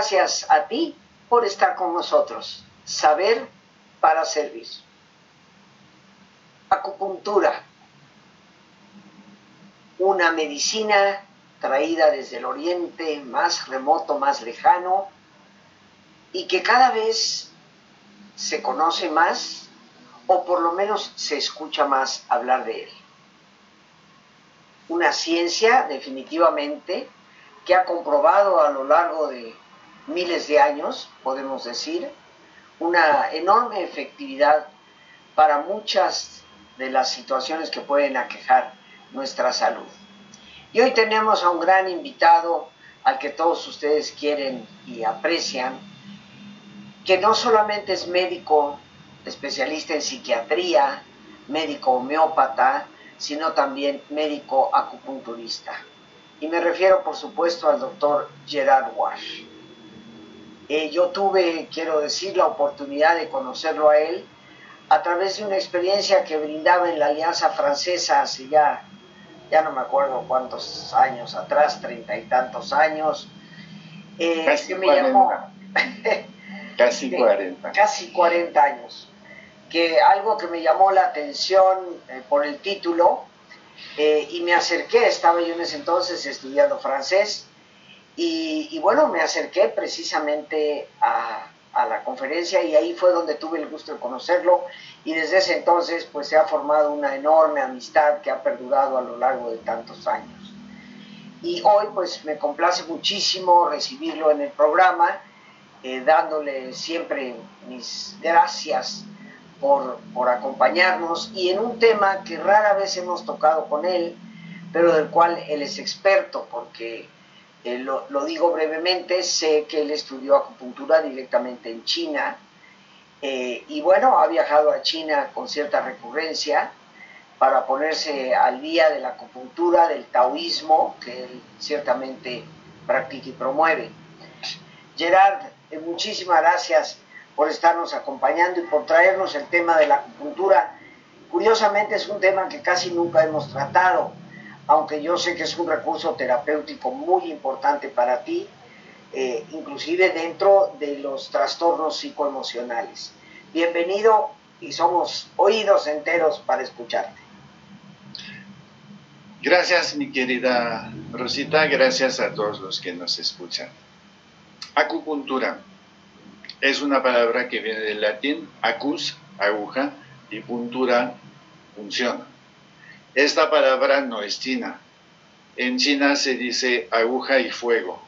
Gracias a ti por estar con nosotros. Saber para servir. Acupuntura. Una medicina traída desde el oriente más remoto, más lejano, y que cada vez se conoce más o por lo menos se escucha más hablar de él. Una ciencia definitivamente que ha comprobado a lo largo de miles de años, podemos decir, una enorme efectividad para muchas de las situaciones que pueden aquejar nuestra salud. Y hoy tenemos a un gran invitado al que todos ustedes quieren y aprecian, que no solamente es médico especialista en psiquiatría, médico homeópata, sino también médico acupunturista. Y me refiero, por supuesto, al doctor Gerard Wash. Eh, yo tuve, quiero decir, la oportunidad de conocerlo a él a través de una experiencia que brindaba en la Alianza Francesa hace ya, ya no me acuerdo cuántos años atrás, treinta y tantos años. Eh, casi me llamó, casi 40. Casi 40 años. Que algo que me llamó la atención eh, por el título, y me acerqué, estaba yo en ese entonces estudiando francés, y, bueno, me acerqué precisamente a, la conferencia y ahí fue donde tuve el gusto de conocerlo y desde ese entonces pues se ha formado una enorme amistad que ha perdurado a lo largo de tantos años. Y hoy pues me complace muchísimo recibirlo en el programa, eh, dándole siempre mis gracias por, por acompañarnos y en un tema que rara vez hemos tocado con él, pero del cual él es experto porque eh, lo, digo brevemente, sé que él estudió acupuntura directamente en China eh, y bueno, ha viajado a China con cierta recurrencia para ponerse al día de la acupuntura, del taoísmo, que él ciertamente practica y promueve. Gerard, eh, muchísimas gracias por estarnos acompañando y por traernos el tema de la acupuntura. Curiosamente es un tema que casi nunca hemos tratado aunque yo sé que es un recurso terapéutico muy importante para ti, eh, inclusive dentro de los trastornos psicoemocionales. Bienvenido y somos oídos enteros para escucharte. Gracias mi querida Rosita, gracias a todos los que nos escuchan. Acupuntura es una palabra que viene del latín acus, aguja, y puntura, función. Esta palabra no es china. En China se dice aguja y fuego.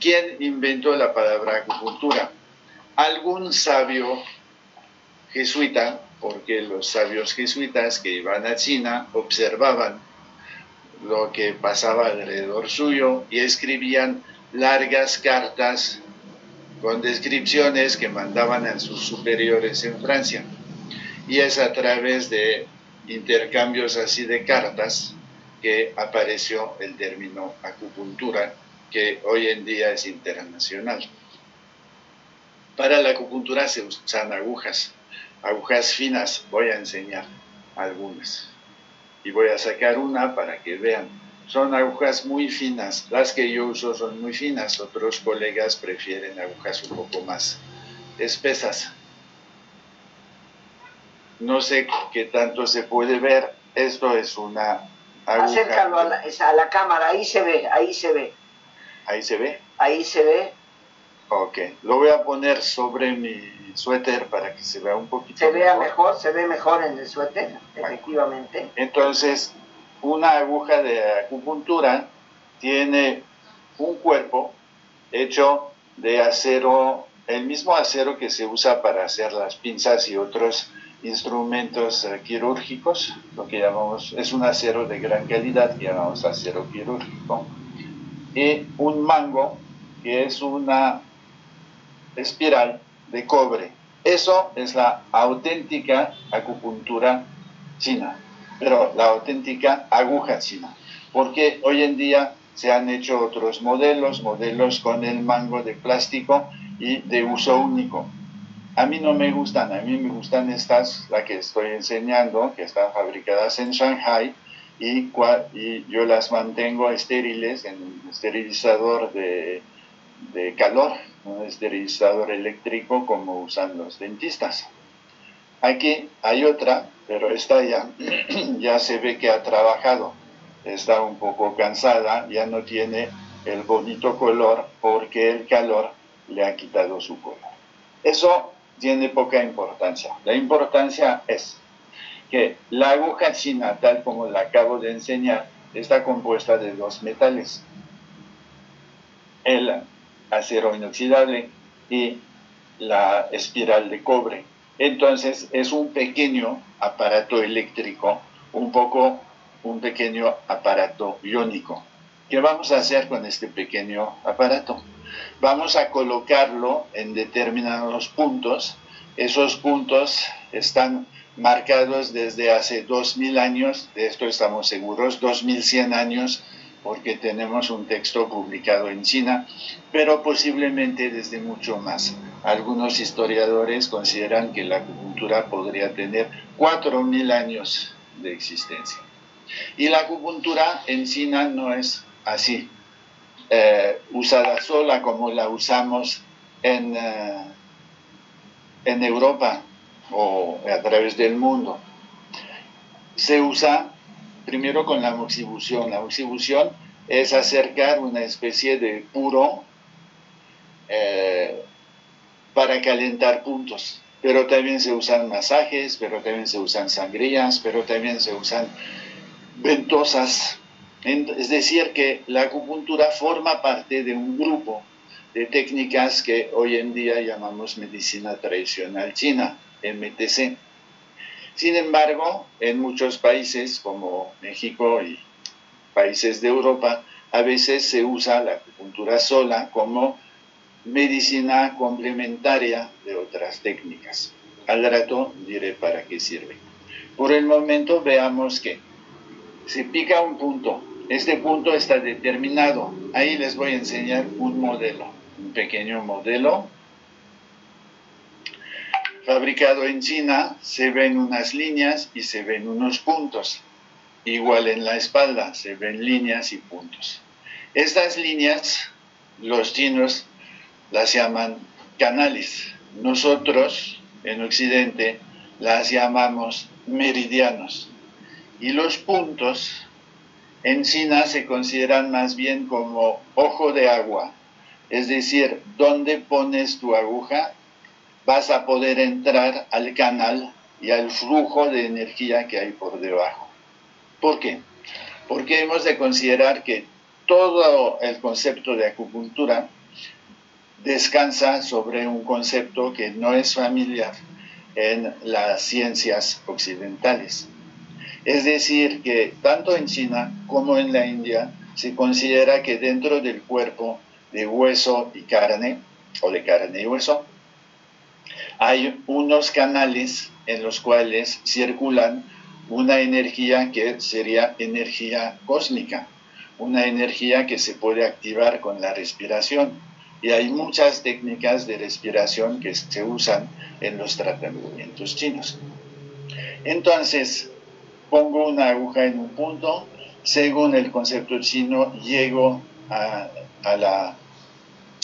¿Quién inventó la palabra acupuntura? Algún sabio jesuita, porque los sabios jesuitas que iban a China observaban lo que pasaba alrededor suyo y escribían largas cartas con descripciones que mandaban a sus superiores en Francia. Y es a través de intercambios así de cartas que apareció el término acupuntura, que hoy en día es internacional. Para la acupuntura se usan agujas, agujas finas, voy a enseñar algunas. Y voy a sacar una para que vean. Son agujas muy finas, las que yo uso son muy finas, otros colegas prefieren agujas un poco más espesas no sé qué tanto se puede ver. Esto es una aguja. Acércalo a la, cámara, ahí se ve, ahí se ve. ¿Ahí se ve? Ahí se ve. Ok, lo voy a poner sobre mi suéter para que se vea un poquito Se vea mejor, se ve mejor en el suéter, efectivamente. Entonces, una aguja de acupuntura tiene un cuerpo hecho de acero, el mismo acero que se usa para hacer las pinzas y otros instrumentos eh, quirúrgicos, lo que llamamos, es un acero de gran calidad que llamamos acero quirúrgico, y un mango, que es una espiral de cobre. Eso es la auténtica acupuntura china, pero la auténtica aguja china, porque hoy en día se han hecho otros modelos, modelos con el mango de plástico y de uso único a mí no me gustan, a mí me gustan estas, la que estoy enseñando, que están fabricadas en Shanghai y, yo las mantengo estériles en un esterilizador de, de calor, un esterilizador eléctrico como usan los dentistas. Aquí hay otra, pero esta ya, ya se ve que ha trabajado, está un poco cansada, ya no tiene el bonito color porque el calor le ha quitado su color. Eso tiene poca importancia. La importancia es que la aguja china, tal como la acabo de enseñar, está compuesta de dos metales, el acero inoxidable y la espiral de cobre. Entonces es un pequeño aparato eléctrico, un poco un pequeño aparato iónico. ¿Qué vamos a hacer con este pequeño aparato? Vamos a colocarlo en determinados puntos. Esos puntos están marcados desde hace 2000 años, de esto estamos seguros, 2100 años, porque tenemos un texto publicado en China, pero posiblemente desde mucho más. Algunos historiadores consideran que la acupuntura podría tener 4000 años de existencia. Y la acupuntura en China no es así, eh, usada sola como la usamos en, eh, en Europa o a través del mundo. Se usa primero con la moxibución. La moxibución es acercar una especie de puro eh, para calentar puntos. Pero también se usan masajes, pero también se usan sangrías, pero también se usan ventosas. Es decir, que la acupuntura forma parte de un grupo de técnicas que hoy en día llamamos medicina tradicional china, MTC. Sin embargo, en muchos países como México y países de Europa, a veces se usa la acupuntura sola como medicina complementaria de otras técnicas. Al rato diré para qué sirve. Por el momento veamos que se pica un punto. Este punto está determinado. Ahí les voy a enseñar un modelo, un pequeño modelo. Fabricado en China, se ven unas líneas y se ven unos puntos. Igual en la espalda, se ven líneas y puntos. Estas líneas, los chinos las llaman canales. Nosotros, en Occidente, las llamamos meridianos. Y los puntos en China se consideran más bien como ojo de agua, es decir, donde pones tu aguja vas a poder entrar al canal y al flujo de energía que hay por debajo. ¿Por qué? Porque hemos de considerar que todo el concepto de acupuntura descansa sobre un concepto que no es familiar en las ciencias occidentales. Es decir, que tanto en China como en la India se considera que dentro del cuerpo de hueso y carne, o de carne y hueso, hay unos canales en los cuales circulan una energía que sería energía cósmica, una energía que se puede activar con la respiración. Y hay muchas técnicas de respiración que se usan en los tratamientos chinos. Entonces, pongo una aguja en un punto, según el concepto chino, llego a, la,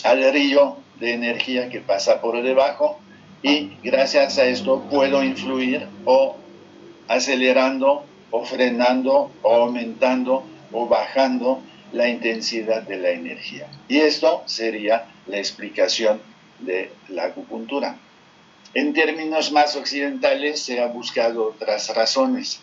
al río de energía que pasa por debajo y gracias a esto puedo influir o acelerando o frenando o aumentando o bajando la intensidad de la energía. Y esto sería la explicación de la acupuntura. En términos más occidentales se ha buscado otras razones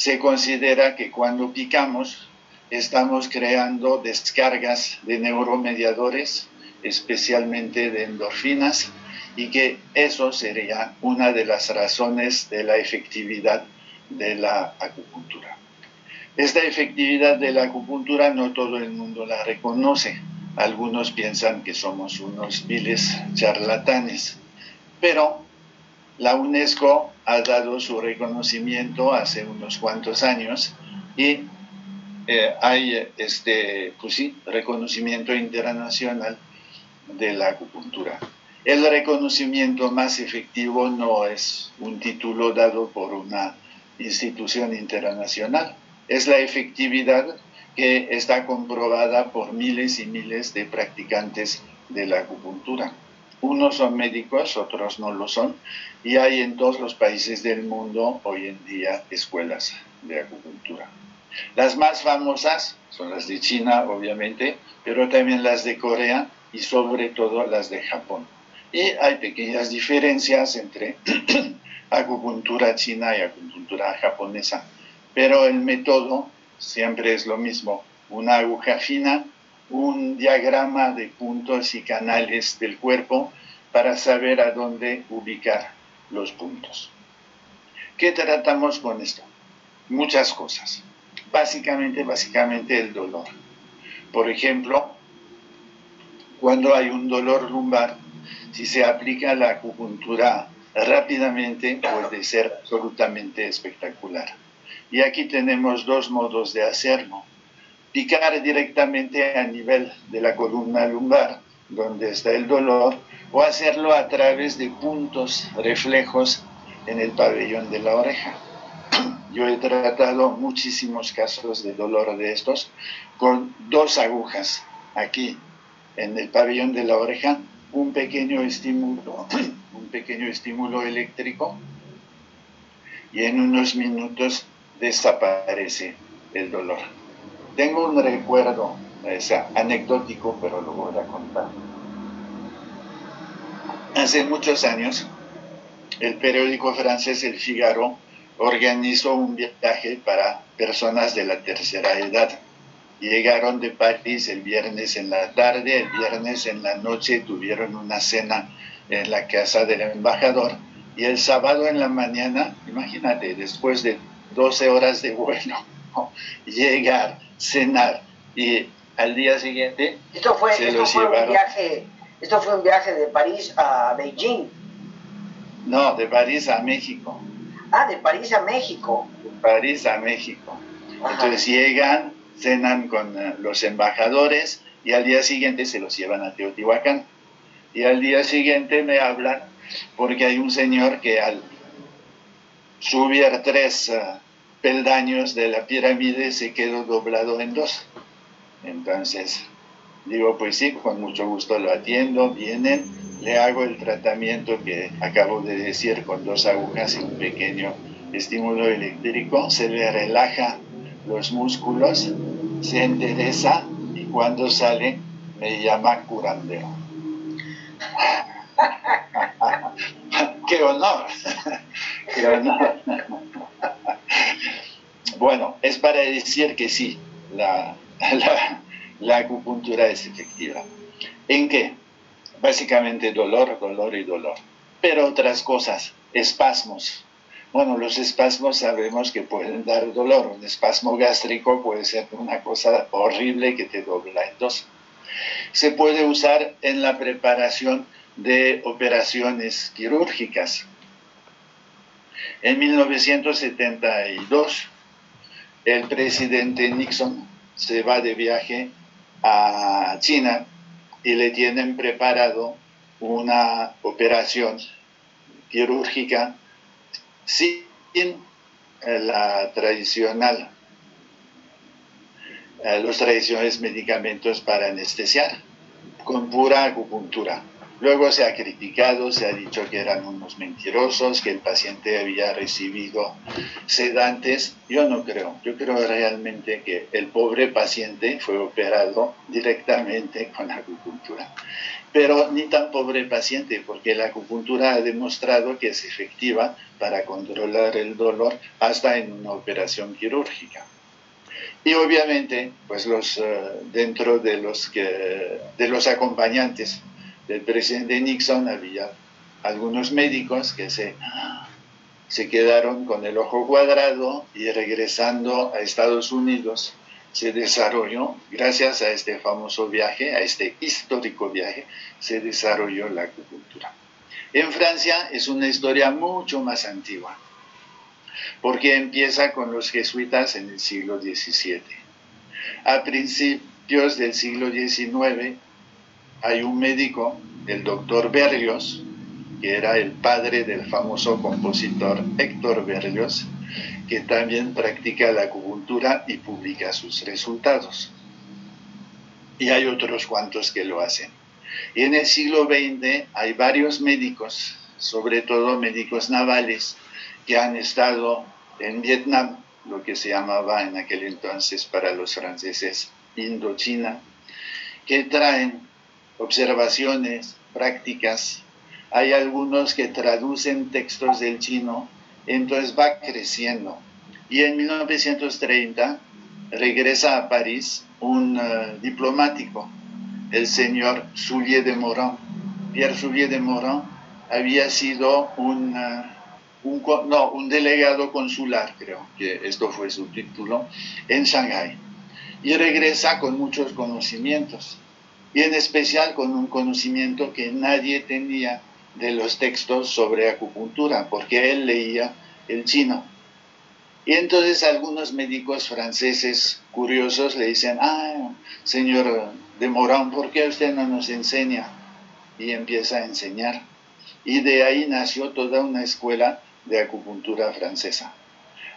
se considera que cuando picamos estamos creando descargas de neuromediadores, especialmente de endorfinas, y que eso sería una de las razones de la efectividad de la acupuntura. Esta efectividad de la acupuntura no todo el mundo la reconoce. Algunos piensan que somos unos viles charlatanes, pero la UNESCO ha dado su reconocimiento hace unos cuantos años y eh, hay este, pues sí, reconocimiento internacional de la acupuntura. El reconocimiento más efectivo no es un título dado por una institución internacional, es la efectividad que está comprobada por miles y miles de practicantes de la acupuntura. Unos son médicos, otros no lo son, y hay en todos los países del mundo hoy en día escuelas de acupuntura. Las más famosas son las de China, obviamente, pero también las de Corea y sobre todo las de Japón. Y hay pequeñas diferencias entre acupuntura china y acupuntura japonesa, pero el método siempre es lo mismo, una aguja fina, un diagrama de puntos y canales del cuerpo para saber a dónde ubicar los puntos. ¿Qué tratamos con esto? Muchas cosas. Básicamente, básicamente el dolor. Por ejemplo, cuando hay un dolor lumbar, si se aplica la acupuntura rápidamente, puede ser absolutamente espectacular. Y aquí tenemos dos modos de hacerlo. Picar directamente a nivel de la columna lumbar, donde está el dolor, o hacerlo a través de puntos reflejos en el pabellón de la oreja. Yo he tratado muchísimos casos de dolor de estos con dos agujas aquí en el pabellón de la oreja, un pequeño estímulo, eléctrico y en unos minutos desaparece el dolor. Tengo un recuerdo, es anecdótico, pero lo voy a contar. Hace muchos años, el periódico francés El Figaro organizó un viaje para personas de la tercera edad. Llegaron de París el viernes en la tarde, el viernes en la noche tuvieron una cena en la casa del embajador y el sábado en la mañana, imagínate, después de 12 horas de vuelo, llegar, cenar y al día siguiente esto fue, se los fue Un viaje, esto fue un viaje de París a Beijing. No, de París a México. Ah, de París a México. De París a México. Entonces llegan, cenan con eh, los embajadores y al día siguiente se los llevan a Teotihuacán. Y al día siguiente me hablan porque hay un señor que al subir tres eh, peldaños de la pirámide se quedó doblado en dos. Entonces, digo, pues sí, con mucho gusto lo atiendo, vienen, le hago el tratamiento que acabo de decir con dos agujas y un pequeño estímulo eléctrico, se le relaja los músculos, se endereza y cuando sale me llama curandero. ¡Qué honor! ¡Qué honor! Bueno, es para decir que sí, la, la, acupuntura es efectiva. ¿En qué? Básicamente dolor, dolor y dolor. Pero otras cosas, espasmos. Bueno, los espasmos sabemos que pueden dar dolor. Un espasmo gástrico puede ser una cosa horrible que te dobla en dos. Se puede usar en la preparación de operaciones quirúrgicas. En 1972, el presidente Nixon se va de viaje a China y le tienen preparado una operación quirúrgica sin la tradicional, eh, los tradicionales medicamentos para anestesiar, con pura acupuntura. Luego se ha criticado, se ha dicho que eran unos mentirosos, que el paciente había recibido sedantes. Yo no creo, yo creo realmente que el pobre paciente fue operado directamente con acupuntura. Pero ni tan pobre paciente, porque la acupuntura ha demostrado que es efectiva para controlar el dolor hasta en una operación quirúrgica. Y obviamente, pues los, eh, dentro de los, que, de los acompañantes del presidente Nixon había algunos médicos que se, se quedaron con el ojo cuadrado y regresando a Estados Unidos se desarrolló, gracias a este famoso viaje, a este histórico viaje, se desarrolló la acupuntura. En Francia es una historia mucho más antigua, porque empieza con los jesuitas en el siglo XVII. A principios del siglo XIX, hay un médico, el doctor Berlioz, que era el padre del famoso compositor Héctor Berlioz, que también practica la acupuntura y publica sus resultados. Y hay otros cuantos que lo hacen. Y en el siglo XX hay varios médicos, sobre todo médicos navales, que han estado en Vietnam, lo que se llamaba en aquel entonces para los franceses Indochina, que traen observaciones, prácticas. Hay algunos que traducen textos del chino, entonces va creciendo. Y en 1930 regresa a París un eh, diplomático, el señor Soulier de Morin. Pierre Soulier de Morin había sido un, eh, no, un delegado consular, creo que esto fue su título, en Shanghái. Y regresa con muchos conocimientos, y en especial con un conocimiento que nadie tenía de los textos sobre acupuntura, porque él leía el chino. Y entonces algunos médicos franceses curiosos le dicen, ah, señor de Morán, ¿por qué usted no nos enseña? Y empieza a enseñar. Y de ahí nació toda una escuela de acupuntura francesa.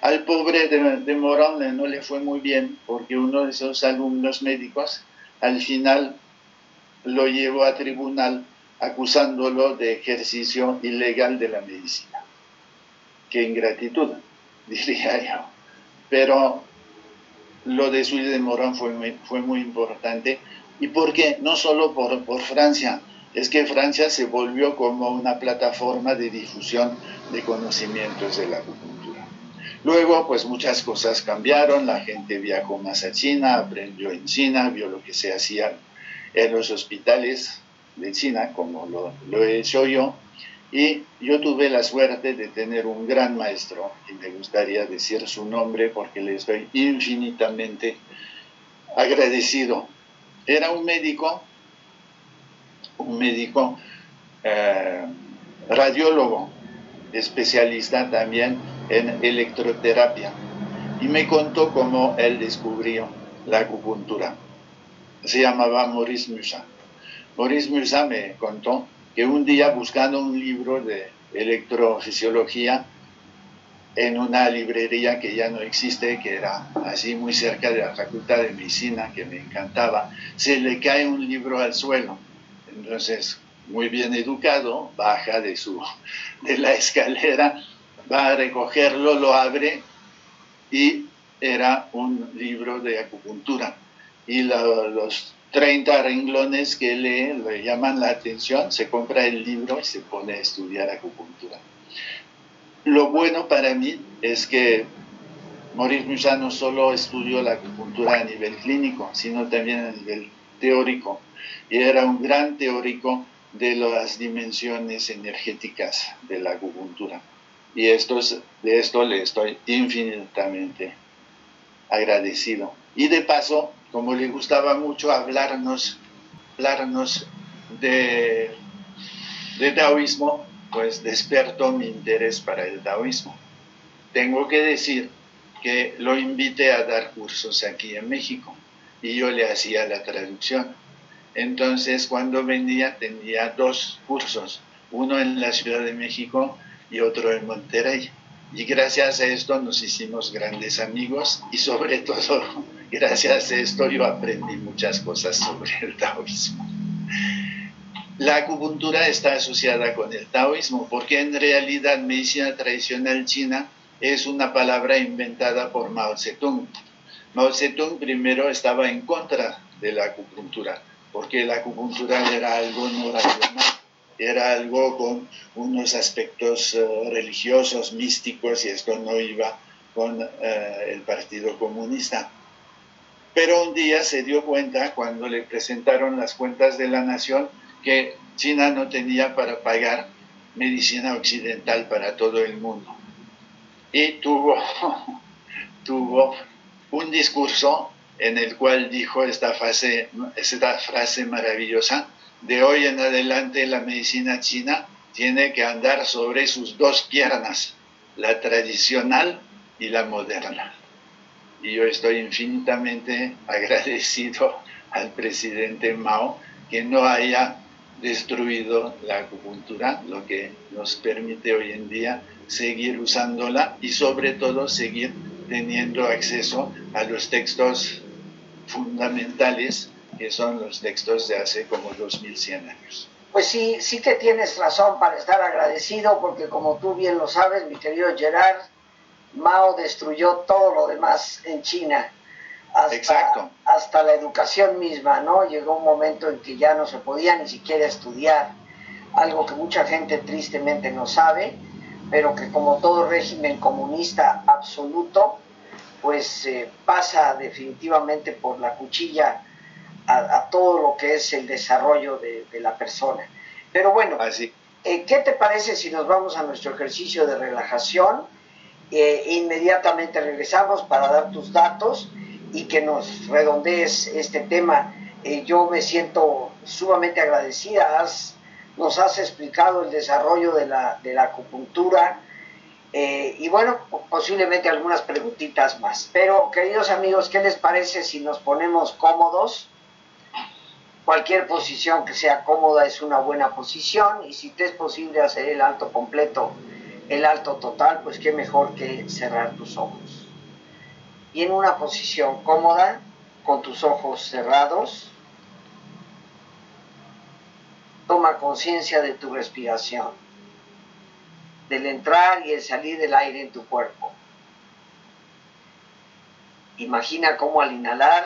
Al pobre de, de Morán no le fue muy bien porque uno de esos alumnos médicos al final lo llevó a tribunal acusándolo de ejercicio ilegal de la medicina. Qué ingratitud, diría yo. Pero lo de Suy de Morán fue muy, fue muy importante. ¿Y por qué? No solo por, por Francia, es que Francia se volvió como una plataforma de difusión de conocimientos de la acupuntura. Luego, pues muchas cosas cambiaron, la gente viajó más a China, aprendió en China, vio lo que se hacía en los hospitales de China, como lo, he hecho yo, y yo tuve la suerte de tener un gran maestro, y me gustaría decir su nombre porque le estoy infinitamente agradecido. Era un médico, un médico eh, radiólogo, especialista también en electroterapia, y me contó cómo él descubrió la acupuntura. Se llamaba Maurice Musa. Maurice Musa me contó que un día buscando un libro de electrofisiología en una librería que ya no existe, que era así muy cerca de la Facultad de Medicina, que me encantaba, se le cae un libro al suelo. Entonces, muy bien educado, baja de, su, de la escalera, va a recogerlo, lo abre y era un libro de acupuntura. Y los 30 renglones que lee le llaman la atención, se compra el libro y se pone a estudiar acupuntura. Lo bueno para mí es que Maurice Musa no solo estudió la acupuntura a nivel clínico, sino también a nivel teórico. Y era un gran teórico de las dimensiones energéticas de la acupuntura. Y esto de esto le estoy infinitamente agradecido. Y de paso, como le gustaba mucho hablarnos, hablarnos de, de taoísmo, pues despertó mi interés para el taoísmo. Tengo que decir que lo invité a dar cursos aquí en México y yo le hacía la traducción. Entonces, cuando venía, tenía dos cursos, uno en la Ciudad de México y otro en Monterrey. Y gracias a esto nos hicimos grandes amigos y sobre todo gracias a esto yo aprendí muchas cosas sobre el taoísmo. La acupuntura está asociada con el taoísmo porque en realidad medicina tradicional china es una palabra inventada por Mao Zedong. Mao Zedong primero estaba en contra de la acupuntura porque la acupuntura era algo no racional era algo con unos aspectos eh, religiosos, místicos, y esto no iba con eh, el Partido Comunista. Pero un día se dio cuenta, cuando le presentaron las cuentas de la nación, que China no tenía para pagar medicina occidental para todo el mundo. Y tuvo, tuvo un discurso en el cual dijo esta, fase, esta frase maravillosa, de hoy en adelante la medicina china tiene que andar sobre sus dos piernas, la tradicional y la moderna. Y yo estoy infinitamente agradecido al presidente Mao que no haya destruido la acupuntura, lo que nos permite hoy en día seguir usándola y sobre todo seguir teniendo acceso a los textos fundamentales que son los textos de hace como 2100 años. Pues sí, sí que tienes razón para estar agradecido, porque como tú bien lo sabes, mi querido Gerard, Mao destruyó todo lo demás en China. Hasta, Exacto. hasta la educación misma, ¿no? Llegó un momento en que ya no se podía ni siquiera estudiar, algo que mucha gente tristemente no sabe, pero que como todo régimen comunista absoluto, pues eh, pasa definitivamente por la cuchilla a, a, todo lo que es el desarrollo de, de la persona. Pero bueno, Así. eh, ¿qué te parece si nos vamos a nuestro ejercicio de relajación? Eh, inmediatamente regresamos para dar tus datos y que nos redondees este tema. Eh, yo me siento sumamente agradecida, has, nos has explicado el desarrollo de la, de la acupuntura eh, y bueno, posiblemente algunas preguntitas más. Pero queridos amigos, ¿qué les parece si nos ponemos cómodos? Cualquier posición que sea cómoda es una buena posición y si te es posible hacer el alto completo, el alto total, pues qué mejor que cerrar tus ojos. Y en una posición cómoda, con tus ojos cerrados, toma conciencia de tu respiración, del entrar y el salir del aire en tu cuerpo. Imagina cómo al inhalar,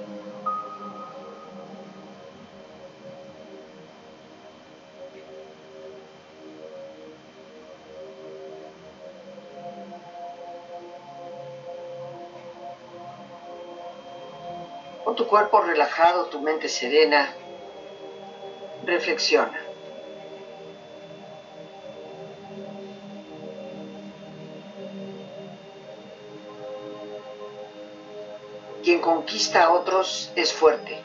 Cuerpo relajado, tu mente serena, reflexiona. Quien conquista a otros es fuerte.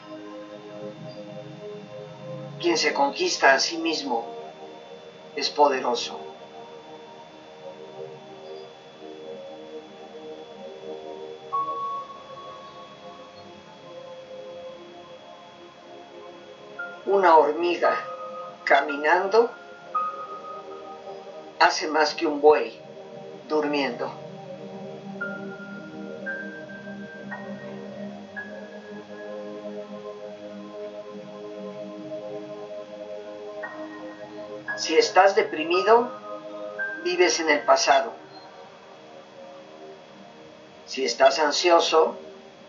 Quien se conquista a sí mismo es poderoso. Una hormiga caminando hace más que un buey durmiendo. Si estás deprimido, vives en el pasado. Si estás ansioso,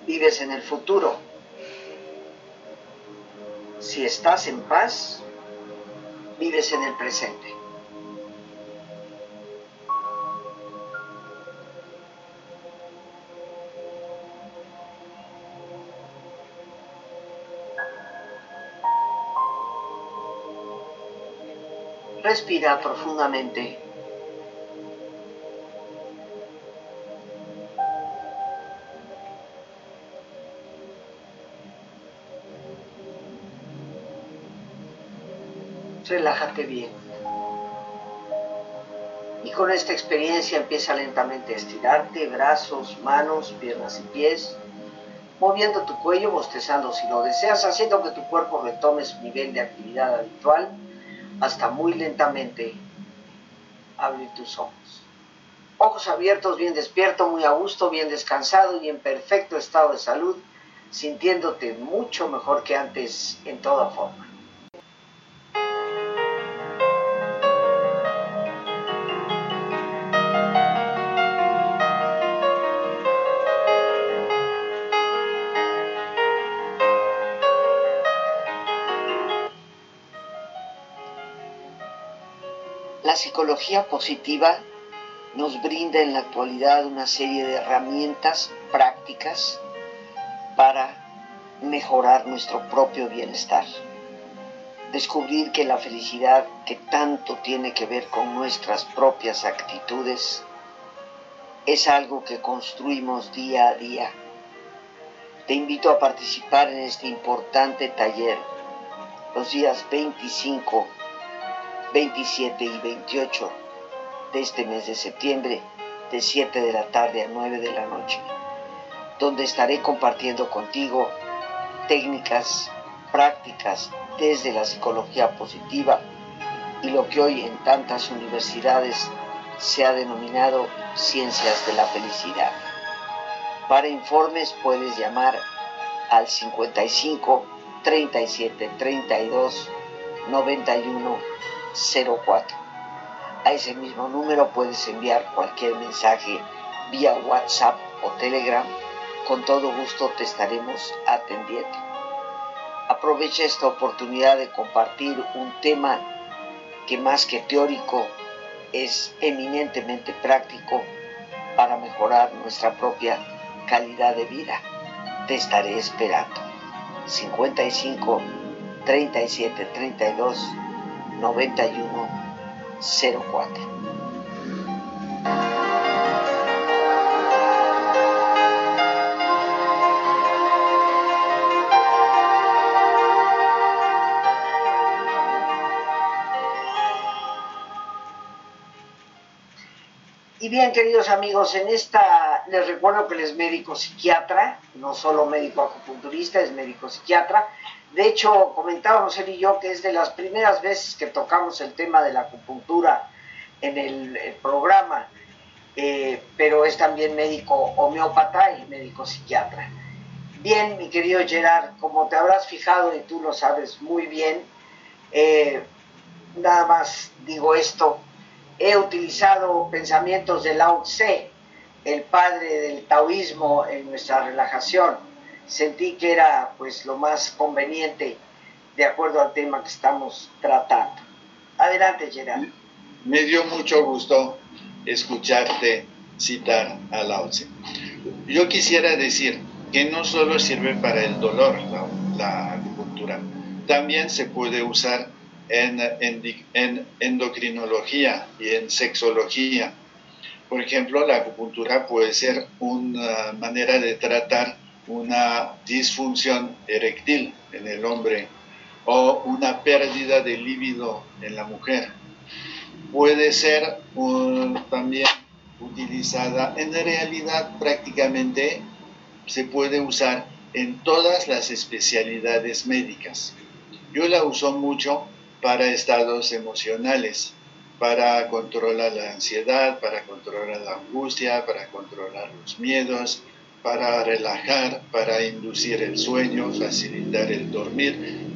vives en el futuro. Si estás en paz, vives en el presente. Respira profundamente. Relájate bien. Y con esta experiencia empieza lentamente a estirarte, brazos, manos, piernas y pies, moviendo tu cuello, bostezando si lo deseas, haciendo que tu cuerpo retome su nivel de actividad habitual hasta muy lentamente abrir tus ojos. Ojos abiertos, bien despierto, muy a gusto, bien descansado y en perfecto estado de salud, sintiéndote mucho mejor que antes en toda forma. Psicología positiva nos brinda en la actualidad una serie de herramientas prácticas para mejorar nuestro propio bienestar. Descubrir que la felicidad que tanto tiene que ver con nuestras propias actitudes es algo que construimos día a día. Te invito a participar en este importante taller los días 25 27 y 28 de este mes de septiembre, de 7 de la tarde a 9 de la noche, donde estaré compartiendo contigo técnicas prácticas desde la psicología positiva y lo que hoy en tantas universidades se ha denominado ciencias de la felicidad. Para informes puedes llamar al 55 37 32 91 04. A ese mismo número puedes enviar cualquier mensaje vía WhatsApp o Telegram. Con todo gusto te estaremos atendiendo. Aprovecha esta oportunidad de compartir un tema que más que teórico es eminentemente práctico para mejorar nuestra propia calidad de vida. Te estaré esperando. 55 37 32 91 04. Y bien, queridos amigos, en esta les recuerdo que él es médico psiquiatra, no solo médico acupunturista, es médico psiquiatra. De hecho, comentábamos él y yo que es de las primeras veces que tocamos el tema de la acupuntura en el, programa, eh, pero es también médico homeópata y médico psiquiatra. Bien, mi querido Gerard, como te habrás fijado y tú lo sabes muy bien, eh, nada más digo esto, he utilizado pensamientos de Lao Tse, el padre del taoísmo, en nuestra relajación. Sentí que era pues lo más conveniente de acuerdo al tema que estamos tratando. Adelante, Gerard. Me dio mucho gusto escucharte citar a Lao Tse. Yo quisiera decir que no solo sirve para el dolor la acupuntura, también se puede usar en, endocrinología y en sexología. Por ejemplo, la acupuntura puede ser una manera de tratar una disfunción eréctil en el hombre o una pérdida de líbido en la mujer. Puede ser también utilizada, en realidad prácticamente se puede usar en todas las especialidades médicas. Yo la uso mucho para estados emocionales, para controlar la ansiedad, para controlar la angustia, para controlar los miedos, para relajar, para inducir el sueño, facilitar el dormir.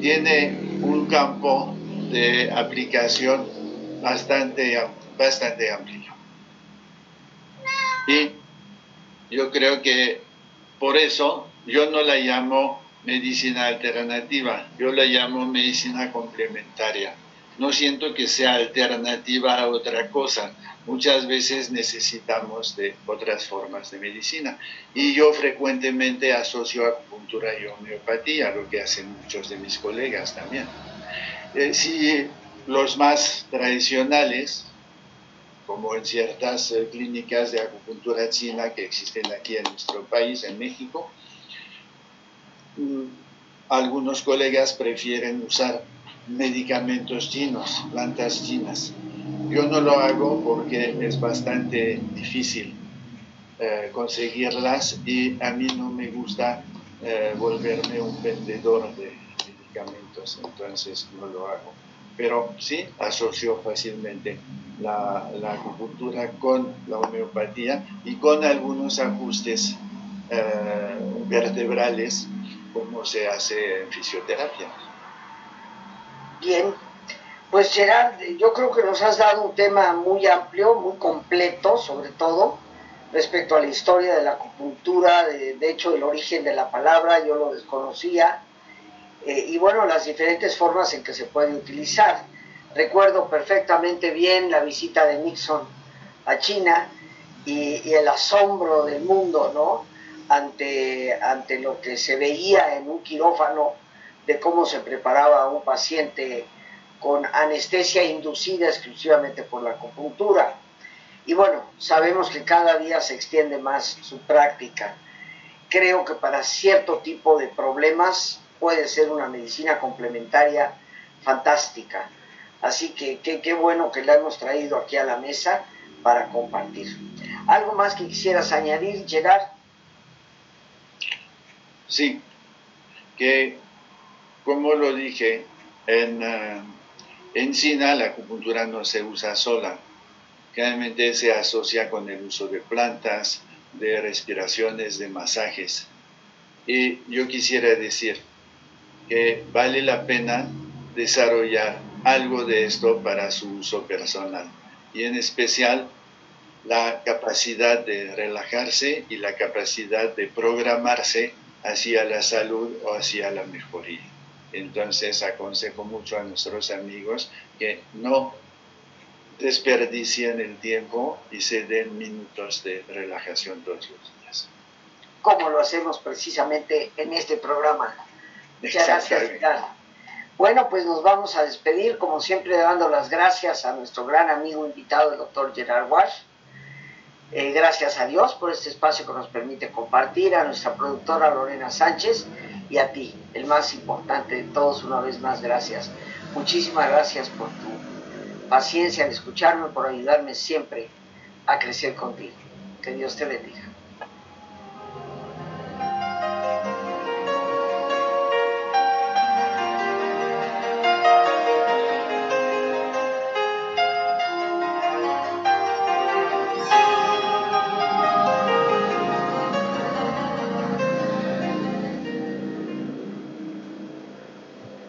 Tiene un campo de aplicación bastante, bastante amplio. Y yo creo que por eso yo no la llamo medicina alternativa, yo la llamo medicina complementaria. No siento que sea alternativa a otra cosa. Muchas veces necesitamos de otras formas de medicina. Y yo frecuentemente asocio acupuntura y homeopatía, lo que hacen muchos de mis colegas también. Eh, si los más tradicionales, como en ciertas eh, clínicas de acupuntura china que existen aquí en nuestro país, en México, algunos colegas prefieren usar medicamentos chinos, plantas chinas. Yo no lo hago porque es bastante difícil eh, conseguirlas y a mí no me gusta eh, volverme un vendedor de medicamentos, entonces no lo hago. Pero sí asocio fácilmente la, acupuntura con la homeopatía y con algunos ajustes eh, vertebrales cómo se hace en fisioterapia. Bien, pues Gerard, yo creo que nos has dado un tema muy amplio, muy completo, sobre todo respecto a la historia de la acupuntura, de, hecho el origen de la palabra, yo lo desconocía, eh, y bueno, las diferentes formas en que se puede utilizar. Recuerdo perfectamente bien la visita de Nixon a China y, y el asombro del mundo, ¿no? ante, ante lo que se veía en un quirófano de cómo se preparaba un paciente con anestesia inducida exclusivamente por la acupuntura. Y bueno, sabemos que cada día se extiende más su práctica. Creo que para cierto tipo de problemas puede ser una medicina complementaria fantástica. Así que qué bueno que la hemos traído aquí a la mesa para compartir. ¿Algo más que quisieras añadir, Gerard? Sí, que como lo dije, en, uh, en China la acupuntura no se usa sola. Generalmente se asocia con el uso de plantas, de respiraciones, de masajes. Y yo quisiera decir que vale la pena desarrollar algo de esto para su uso personal y en especial la capacidad de relajarse y la capacidad de programarse hacia la salud o hacia la mejoría. Entonces aconsejo mucho a nuestros amigos que no desperdicien el tiempo y se den minutos de relajación todos los días. Como lo hacemos precisamente en este programa. Muchas gracias, Bueno, pues nos vamos a despedir, como siempre, dando las gracias a nuestro gran amigo invitado, el doctor Gerard Wash. Eh, gracias a Dios por este espacio que nos permite compartir, a nuestra productora Lorena Sánchez y a ti, el más importante de todos, una vez más, gracias. Muchísimas gracias por tu paciencia en escucharme, por ayudarme siempre a crecer contigo. Que Dios te bendiga.